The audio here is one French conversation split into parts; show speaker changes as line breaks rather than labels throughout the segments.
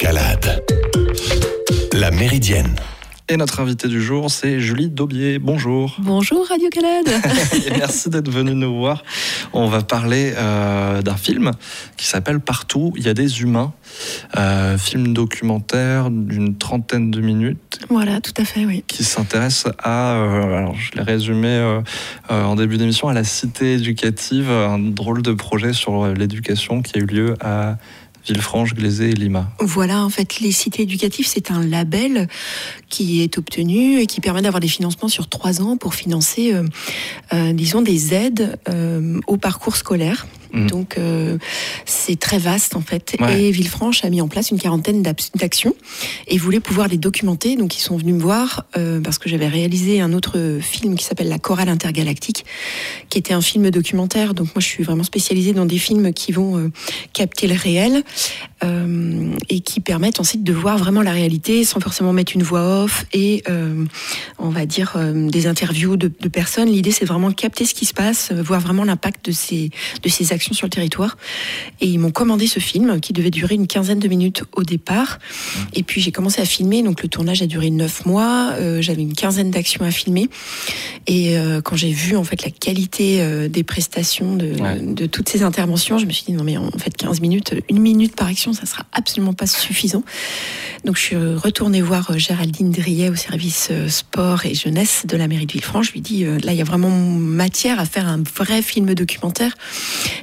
Calade. La Méridienne.
Et notre invité du jour, c'est Julie Daubier. Bonjour.
Bonjour Radio Calade.
Merci d'être venu nous voir. On va parler euh, d'un film qui s'appelle Partout, il y a des humains. Euh, film documentaire d'une trentaine de minutes.
Voilà, tout à fait, oui.
Qui s'intéresse à, euh, alors je l'ai résumé euh, euh, en début d'émission, à la cité éducative, un drôle de projet sur l'éducation qui a eu lieu à Villefranche, Glazé et Lima.
Voilà, en fait, les cités éducatives, c'est un label qui est obtenu et qui permet d'avoir des financements sur trois ans pour financer, euh, euh, disons, des aides euh, au parcours scolaire.
Mhm.
Donc, euh, c'est très vaste, en fait.
Ouais.
Et Villefranche a mis en place une quarantaine d'actions et voulait pouvoir les documenter. Donc, ils sont venus me voir euh, parce que j'avais réalisé un autre film qui s'appelle La Chorale Intergalactique, qui était un film documentaire. Donc, moi, je suis vraiment spécialisée dans des films qui vont euh, capter le réel euh, et qui permettent ensuite de voir vraiment la réalité sans forcément mettre une voix off et euh, on va dire euh, des interviews de, de personnes. L'idée c'est vraiment capter ce qui se passe, voir vraiment l'impact de ces de ces actions sur le territoire. Et ils m'ont commandé ce film qui devait durer une quinzaine de minutes au départ. Et puis j'ai commencé à filmer, donc le tournage a duré neuf mois. Euh, J'avais une quinzaine d'actions à filmer. Et euh, quand j'ai vu en fait la qualité euh, des prestations de,
Ouais.
de toutes ces interventions, je me suis dit non mais en fait 15 minutes, une minute par action, ça sera absolument pas suffisant. Donc je suis retournée voir Géraldine Driet au service sport et jeunesse de la mairie de Villefranche. Je lui dis là il y a vraiment matière à faire un vrai film documentaire.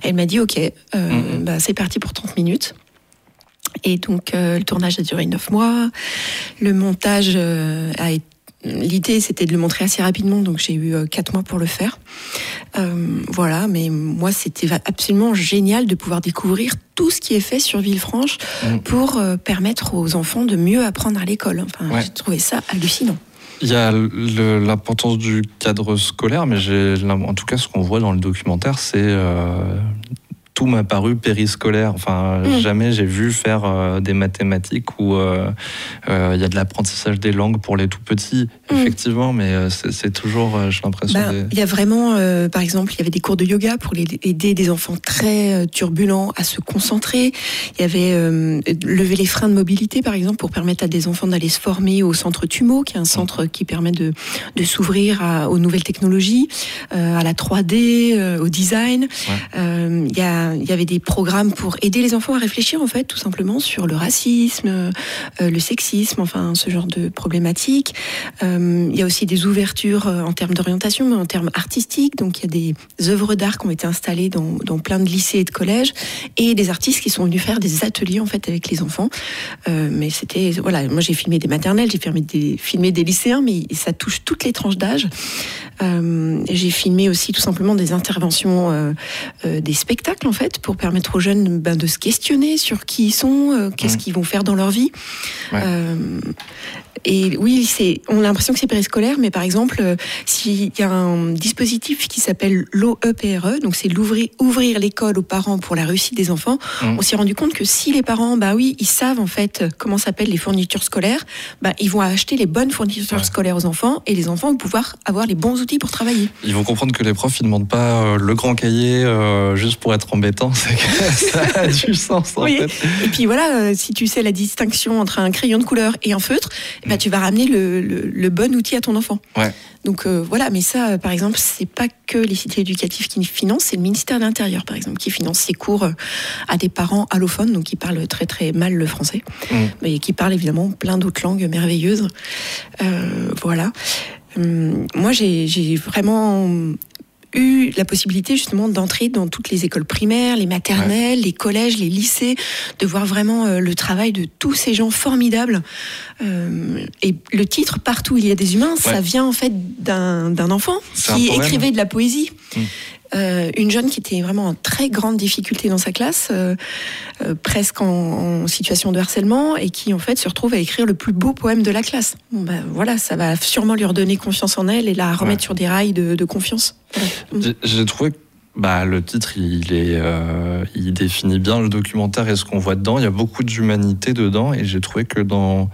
Elle m'a dit ok, euh,
Mhm.
bah, c'est parti pour 30 minutes. Et donc euh, le tournage a duré 9 mois. Le montage euh, a été L'idée, c'était de le montrer assez rapidement, donc j'ai eu quatre mois pour le faire. Euh, voilà, mais moi, c'était absolument génial de pouvoir découvrir tout ce qui est fait sur Villefranche
Mm.
pour euh, permettre aux enfants de mieux apprendre à l'école. Enfin,
Ouais.
j'ai trouvé ça hallucinant.
Il y a l'importance du cadre scolaire, mais en tout cas ce qu'on voit dans le documentaire, c'est euh, tout m'a paru périscolaire. Enfin,
Mm.
jamais j'ai vu faire euh, des mathématiques où euh, euh, il y a de l'apprentissage des langues pour les tout petits,
Mm.
effectivement, mais c'est toujours, j'ai l'impression. Des-
Il y a vraiment, par exemple, il y avait des cours de yoga pour les- aider des enfants très turbulents à se concentrer. Il y avait lever les freins de mobilité, par exemple, pour permettre à des enfants d'aller se former au centre TUMO, qui est un centre qui permet de, de s'ouvrir aux nouvelles technologies, à la 3D, euh, au design. Il, y a, il y avait des programmes pour aider les enfants à réfléchir, en fait, tout simplement, sur le racisme, euh, le sexisme, enfin, ce genre de problématiques. Euh, il y a aussi des ouvertures euh, en termes d'orientation, mais en termes artistiques. Donc, il y a des œuvres d'art qui ont été installées dans, plein de lycées et de collèges, et des artistes qui sont venus faire des ateliers en fait avec les enfants. Euh, mais c'était voilà, moi j'ai filmé des maternelles, j'ai filmé des, filmé des lycéens, mais ça touche toutes les tranches d'âge. Euh, j'ai filmé aussi tout simplement des interventions, euh, euh, des spectacles en fait, pour permettre aux jeunes ben, de se questionner sur qui ils sont, euh, qu'est-ce
Mhm.
qu'ils vont faire dans leur vie.
Ouais.
Euh, et oui, c'est, on a l'impression que c'est périscolaire, mais par exemple, euh, s'il y a un dispositif qui s'appelle l'OEPRE, donc c'est l'ouvrir, ouvrir l'école aux parents pour la réussite des enfants,
Mhm.
on s'est rendu compte que si les parents, bah oui, ils savent en fait comment s'appellent les fournitures scolaires, bah ils vont acheter les bonnes fournitures
Ouais.
scolaires aux enfants et les enfants vont pouvoir avoir les bons outils pour travailler.
Ils vont comprendre que les profs, ils demandent pas le grand cahier juste pour être C'est que ça a du sens, en
Oui.
fait.
Et puis voilà, euh, si tu sais la distinction entre un crayon de couleur et un feutre, ben, tu vas ramener le, le- le bon outil à ton enfant.
Ouais.
Donc euh, voilà, mais ça, euh, par exemple, c'est pas que les cités éducatives qui financent, c'est le ministère de l'Intérieur, par exemple, qui finance ces cours à des parents allophones, donc qui parlent très très mal le français,
Mm.
mais qui parlent évidemment plein d'autres langues merveilleuses. Euh, voilà. Hum, moi, j'ai vraiment eu la possibilité justement d'entrer dans toutes les écoles primaires, les maternelles, les collèges, les lycées, de voir vraiment euh, le travail de tous ces gens formidables. Euh, et le titre Partout où il y a des humains, ça vient en fait d'un enfant qui écrivait de la poésie. Euh, une jeune qui était vraiment en très grande difficulté dans sa classe, euh, euh, presque en, en situation de harcèlement, et qui en fait se retrouve à écrire le plus beau poème de la classe. Bon, ben, voilà, ça va sûrement lui redonner confiance en elle et la remettre
Ouais.
sur des rails de, de confiance. Voilà.
J'ai- trouvé que bah, le titre, il, est, il définit bien le documentaire et ce qu'on voit dedans. Il y a beaucoup d'humanité dedans et j'ai trouvé que dans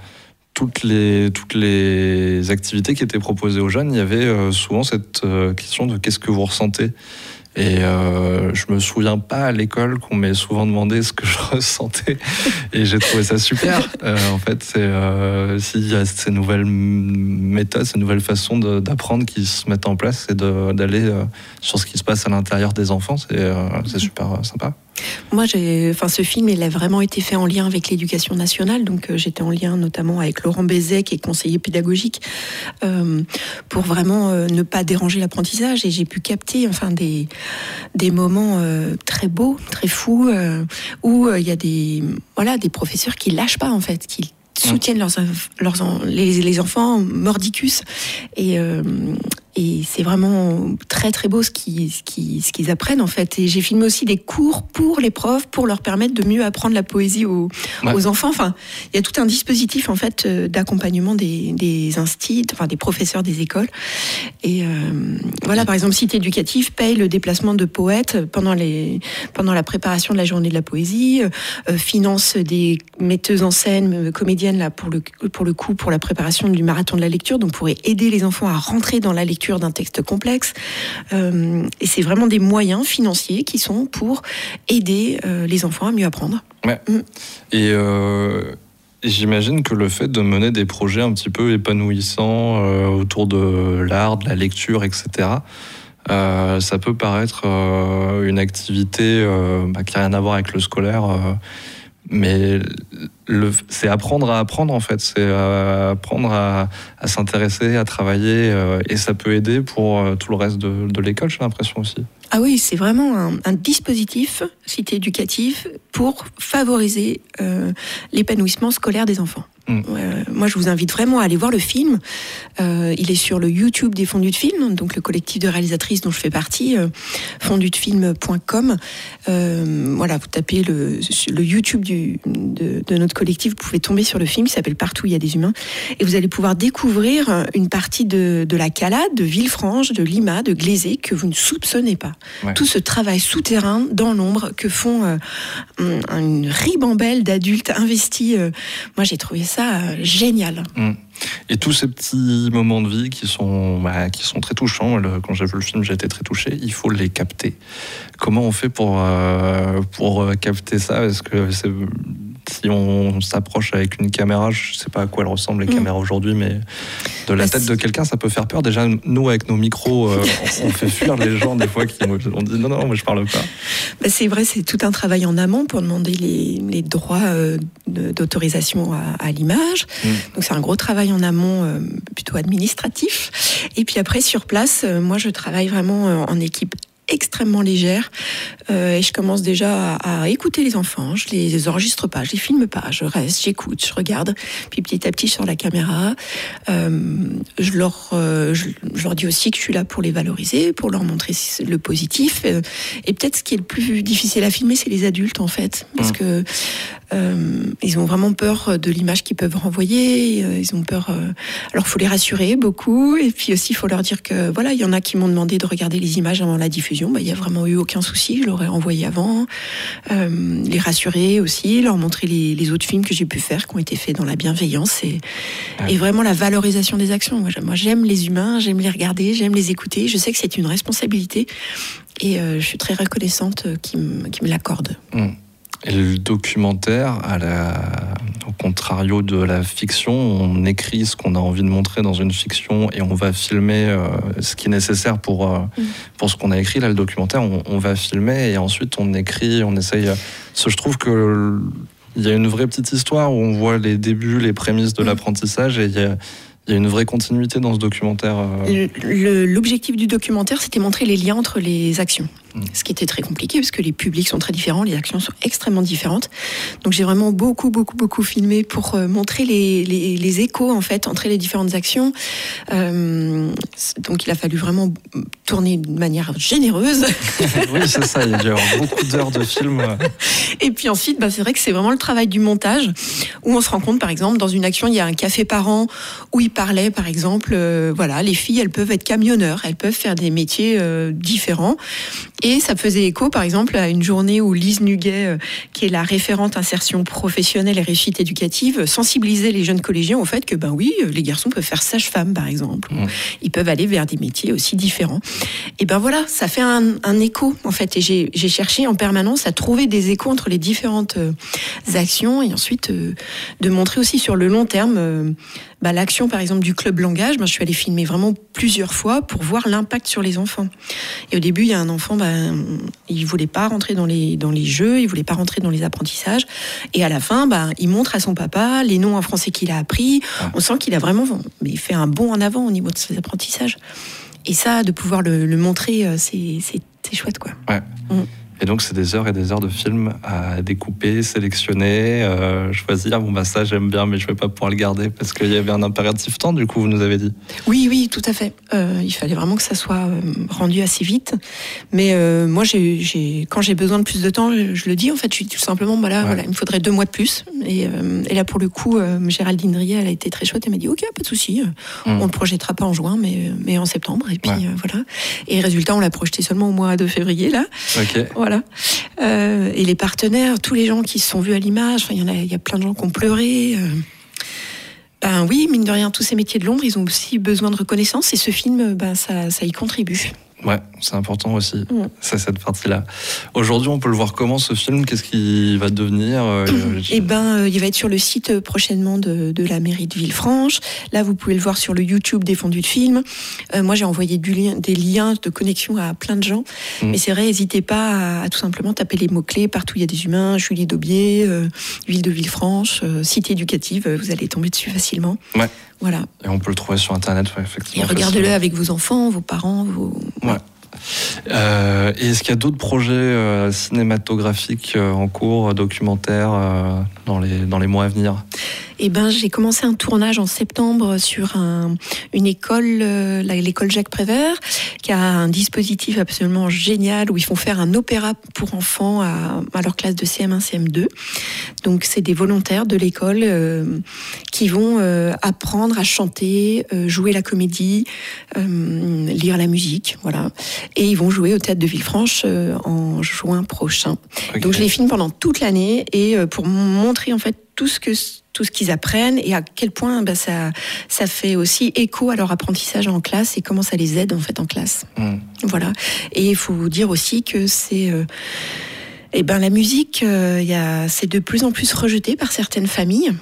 toutes les, toutes les activités qui étaient proposées aux jeunes, il y avait euh, souvent cette euh, question de qu'est-ce que vous ressentez Et euh, je me souviens pas à l'école qu'on m'ait souvent demandé ce que je ressentais. Et j'ai trouvé ça super. Euh, en fait, c'est euh, s'il y a ces nouvelles méthodes, ces nouvelles façons d'apprendre qui se mettent en place et d'aller sur ce qui se passe à l'intérieur des enfants, c'est c'est super sympa.
Moi, enfin, ce film, il a vraiment été fait en lien avec l'éducation nationale. Donc, euh, j'étais en lien notamment avec Laurent Bézet, qui est conseiller pédagogique, euh, pour vraiment euh, ne pas déranger l'apprentissage. Et j'ai pu capter, enfin, des des moments très beaux, très fous, où il y a des voilà des professeurs qui lâchent pas en fait, qui soutiennent leurs, leurs les, les enfants mordicus et et c'est vraiment très très beau ce qu'ils ce qu'ils ce qu'ils apprennent en fait. Et j'ai filmé aussi des cours pour les profs pour leur permettre de mieux apprendre la poésie aux,
Ouais.
aux enfants. Enfin, il y a tout un dispositif en fait euh, d'accompagnement des des instits, enfin des professeurs des écoles. Et euh, voilà, par exemple, Cité éducative paye le déplacement de poètes pendant les pendant la préparation de la journée de la poésie, euh, finance des metteuses en scène, euh, comédiennes là pour le pour le coup pour la préparation du marathon de la lecture, donc pour aider les enfants à rentrer dans la lecture d'un texte complexe. Euh, et c'est vraiment des moyens financiers qui sont pour aider euh, les enfants à mieux apprendre.
Et, euh, j'imagine que le fait de mener des projets un petit peu épanouissants autour de l'art, de la lecture, etc., euh, ça peut paraître euh, une activité euh, bah, qui n'a rien à voir avec le scolaire. mais c'est apprendre à apprendre en fait, c'est euh, apprendre à, à s'intéresser, à travailler, euh, et ça peut aider pour euh, tout le reste de, de l'école, j'ai l'impression aussi.
Ah oui, c'est vraiment un, un dispositif, cité éducatif, pour favoriser euh, l'épanouissement scolaire des enfants.
Mm.
Euh, moi, je vous invite vraiment à aller voir le film. Euh, il est sur le YouTube des Fondus de Films, donc le collectif de réalisatrices dont je fais partie, euh, fondudefilm.com. Voilà, vous tapez le, le YouTube du, de, de notre collectif, vous pouvez tomber sur le film, il s'appelle Partout, il y a des humains, et vous allez pouvoir découvrir une partie de, de la Calade, de Villefranche, de Lima, de Glazé, que vous ne soupçonnez pas
Ouais.
tout ce travail souterrain dans l'ombre que font euh, un- une ribambelle d'adultes investis. euh, moi, j'ai trouvé ça euh, génial.
Et tous ces petits moments de vie qui sont, bah, qui sont très touchants, le- quand j'ai vu le film, j'ai été très touché, il faut les capter. Comment on fait pour, euh, pour euh, capter ça? Parce que c'est- si on s'approche avec une caméra, je sais pas à quoi elles ressemblent les
Mm.
caméras aujourd'hui, mais de la
Bah,
tête de quelqu'un, ça peut faire peur. Déjà, nous, avec nos micros, euh, on, fait fuir les gens des fois qui on dit non, non, mais je parle pas.
Bah, c'est vrai, c'est tout un travail en amont pour demander les, les droits euh, d'autorisation à, à l'image.
Mm.
Donc c'est un gros travail en amont, euh, plutôt administratif. Et puis après, sur place, moi, je travaille vraiment en équipe extrêmement légère. Euh, et je commence déjà à, à écouter les enfants. Je les enregistre pas je les filme pas. Je reste j'écoute je regarde. Puis petit à petit sur la caméra. Euh, je leur euh, je, je leur dis aussi que je suis là pour les valoriser pour leur montrer le positif. Et peut-être ce qui est le plus difficile à filmer c'est les adultes en fait. Parce
Mm.
que ils ont vraiment peur de l'image qu'ils peuvent renvoyer. Ils ont peur alors faut les rassurer beaucoup. Et puis aussi il faut leur dire que voilà il y en a qui m'ont demandé de regarder les images avant la diffusion bah, il y a vraiment eu aucun souci je l'aurais envoyé avant. Euh, les rassurer aussi leur montrer les, les autres films que j'ai pu faire qui ont été faits dans la bienveillance et,
Ouais.
et vraiment la valorisation des actions. Moi j'aime- les humains j'aime les regarder j'aime les écouter. Je sais que c'est une responsabilité et euh, je suis très reconnaissante qu'ils me, me l'accordent
Et le documentaire, à la, au contrario de la fiction, on écrit ce qu'on a envie de montrer dans une fiction et on va filmer euh, ce qui est nécessaire pour, euh,
Mm.
pour ce qu'on a écrit. Là, le documentaire, on, on va filmer et ensuite on écrit, on essaye. euh, ce- je trouve que il y a une vraie petite histoire où on voit les débuts, les prémices de
Mm.
l'apprentissage et il y a, il y a une vraie continuité dans ce documentaire.
L'objectif du documentaire, c'était montrer les liens entre les actions. Ce qui était très compliqué, parce que les publics sont très différents, les actions sont extrêmement différentes. Donc j'ai vraiment beaucoup, beaucoup, beaucoup filmé pour euh, montrer les, les- les échos, en fait, entre les différentes actions. Euh, donc il a fallu vraiment tourner de manière généreuse.
oui, c'est ça, il y a dû avoir beaucoup d'heures de film.
Et puis ensuite, bah, c'est vrai que c'est vraiment le travail du montage, où on se rend compte, par exemple, dans une action, il y a un café parent où il parlait, par exemple, euh, voilà, les filles, elles peuvent être camionneurs, elles peuvent faire des métiers différents. Et ça faisait écho, par exemple, à une journée où Lise Nuguet, euh, qui est la référente insertion professionnelle et réussite éducative, sensibilisait les jeunes collégiens au fait que, ben oui, les garçons peuvent faire sage-femme, par exemple.
Mmh.
Ils peuvent aller vers des métiers aussi différents. Et ben voilà, ça fait un, un écho, en fait. Et j'ai cherché en permanence à trouver des échos entre les différentes euh, actions et ensuite euh, de montrer aussi sur le long terme euh, bah, l'action, par exemple, du club langage. Moi, je suis allée filmer vraiment plusieurs fois pour voir l'impact sur les enfants. Et au début, il y a un enfant, bah, il voulait pas rentrer dans les, dans les jeux, il voulait pas rentrer dans les apprentissages. Et à la fin, bah, il montre à son papa les noms en français qu'il a appris.
Ah.
On sent qu'il a vraiment mais fait un bond en avant au niveau de ses apprentissages. Et ça, de pouvoir le, le montrer, euh, c'est chouette, quoi.
Ouais.
Mm.
Et donc, c'est des heures et des heures de films à découper, sélectionner, euh, choisir. Bon, bah, ça, j'aime bien, mais je vais pas pouvoir le garder parce qu'il y avait un impératif temps, du coup, vous nous avez dit.
Oui, oui, tout à fait. Euh, il fallait vraiment que ça soit euh, rendu assez vite. Mais euh, moi, j'ai- quand j'ai besoin de plus de temps, je, le dis. En fait, je suis tout simplement, voilà,
Ouais.
voilà, il me faudrait deux mois de plus. Et, et là, pour le coup, Géraldine Drier, elle a été très chouette. Elle m'a dit, ok, pas de souci. euh,
Mm.
On le projettera pas en juin, mais, mais en septembre. Et puis
Ouais.
voilà. Et résultat, on l'a projeté seulement au mois de février là.
Ok.
Voilà. Euh, et les partenaires, tous les gens qui se sont vus à l'image, il y a, y a plein de gens qui ont pleuré. euh. Ben oui, mine de rien, tous ces métiers de l'ombre, ils ont aussi besoin de reconnaissance et ce film, ben ça y contribue.
Ouais, c'est important aussi.
Mm.
C'est cette partie-là. Aujourd'hui, on peut le voir comment ce film? Qu'est-ce qu'il va devenir euh,
Eh ben, euh, il va être sur le site euh, prochainement de, de la mairie de Villefranche. Là, vous pouvez le voir sur le YouTube des fondus de films. Euh, moi, j'ai envoyé du des liens de connexion à plein de gens.
Mm.
Mais c'est vrai, n'hésitez pas à, à tout simplement taper les mots-clés partout. où Il y a des humains, Julie Daubier, euh, ville de Villefranche, euh, cité éducative. euh, Vous allez tomber dessus facilement.
Ouais.
Voilà.
Et on peut le trouver sur Internet, ouais,
Et
effectivement.
regardez-le
facilement.
avec vos enfants, vos parents, vos.
Ouais. Euh, et est-ce qu'il y a d'autres projets euh, cinématographiques euh, en cours, documentaires, dans, les, dans les mois à venir?
Eh ben, j'ai commencé un tournage en septembre sur un, une école, euh, l'école Jacques Prévert, qui a un dispositif absolument génial où ils font faire un opéra pour enfants à, à leur classe de CM1, CM2. Donc, c'est des volontaires de l'école euh, qui vont euh, apprendre à chanter, euh, jouer la comédie, euh, lire la musique, voilà. Et ils vont jouer au théâtre de Villefranche euh, en juin prochain. Donc je les filme pendant toute l'année et euh, pour montrer en fait tout ce que tout ce qu'ils apprennent et à quel point bah, ça ça fait aussi écho à leur apprentissage en classe et comment ça les aide en fait en classe.
Mm.
Voilà. Et il faut dire aussi que c'est euh, eh ben la musique, euh, il y a c'est de plus en plus rejeté par certaines familles.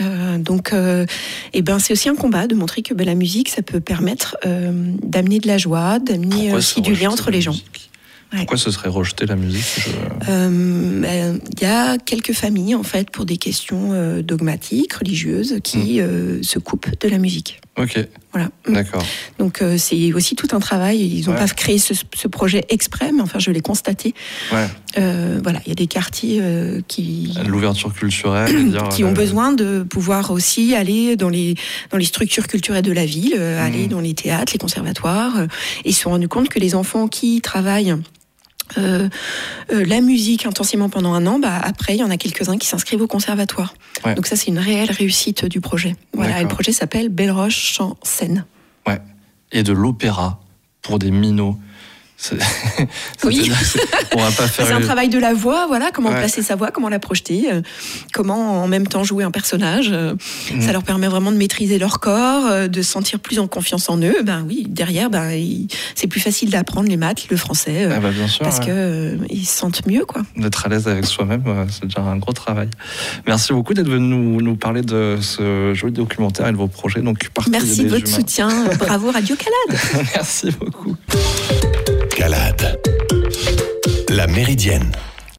Euh, donc, euh, eh ben, c'est aussi un combat de montrer que ben, la musique, ça peut permettre euh, d'amener de la joie, d'amener
Pourquoi
aussi du lien entre les gens.
musique? Pourquoi ce serait rejeté la musique Je-
Euh, ben, Il y a quelques familles, en fait, pour des questions euh, dogmatiques, religieuses, qui euh, se coupent de la musique.
Ok,
Voilà.
d'accord.
Donc c'est aussi tout un travail. Ils n'ont
Ouais.
pas créé ce, ce projet exprès, mais enfin je l'ai constaté.
Ouais.
Voilà, il y a des quartiers qui
L'ouverture culturelle, dire,
qui ont besoin de pouvoir aussi aller dans les dans les structures culturelles de la ville, aller dans les théâtres, les conservatoires. et ils se sont rendus compte que les enfants qui travaillent euh, euh, la musique intensément pendant un an, bah, après, il y en a quelques-uns qui s'inscrivent au conservatoire.
Ouais.
Donc ça, c'est une réelle réussite du projet. Voilà, et le projet s'appelle Belle Roche Chant Scène.
Et de l'opéra pour des minots.
Oui.
c'est- On va pas faire.
C'est un travail de la voix, voilà, comment
Ouais.
placer sa voix, comment la projeter, euh, comment en même temps jouer un personnage. euh,
Mhm.
Ça leur permet vraiment de maîtriser leur corps, euh, de se sentir plus en confiance en eux. Ben oui, derrière, ben, c'est plus facile d'apprendre les maths, le français, euh,
Ah bah bien sûr.
parce
ouais.
que euh, ils se sentent mieux, quoi.
D'être à l'aise avec soi-même, euh, c'est déjà un gros travail. Merci beaucoup d'être venu nous, nous parler de ce joli documentaire et de vos projets. Donc,
Merci de votre
humains.
soutien. Bravo Radio Calade.
Merci beaucoup.
La Méridienne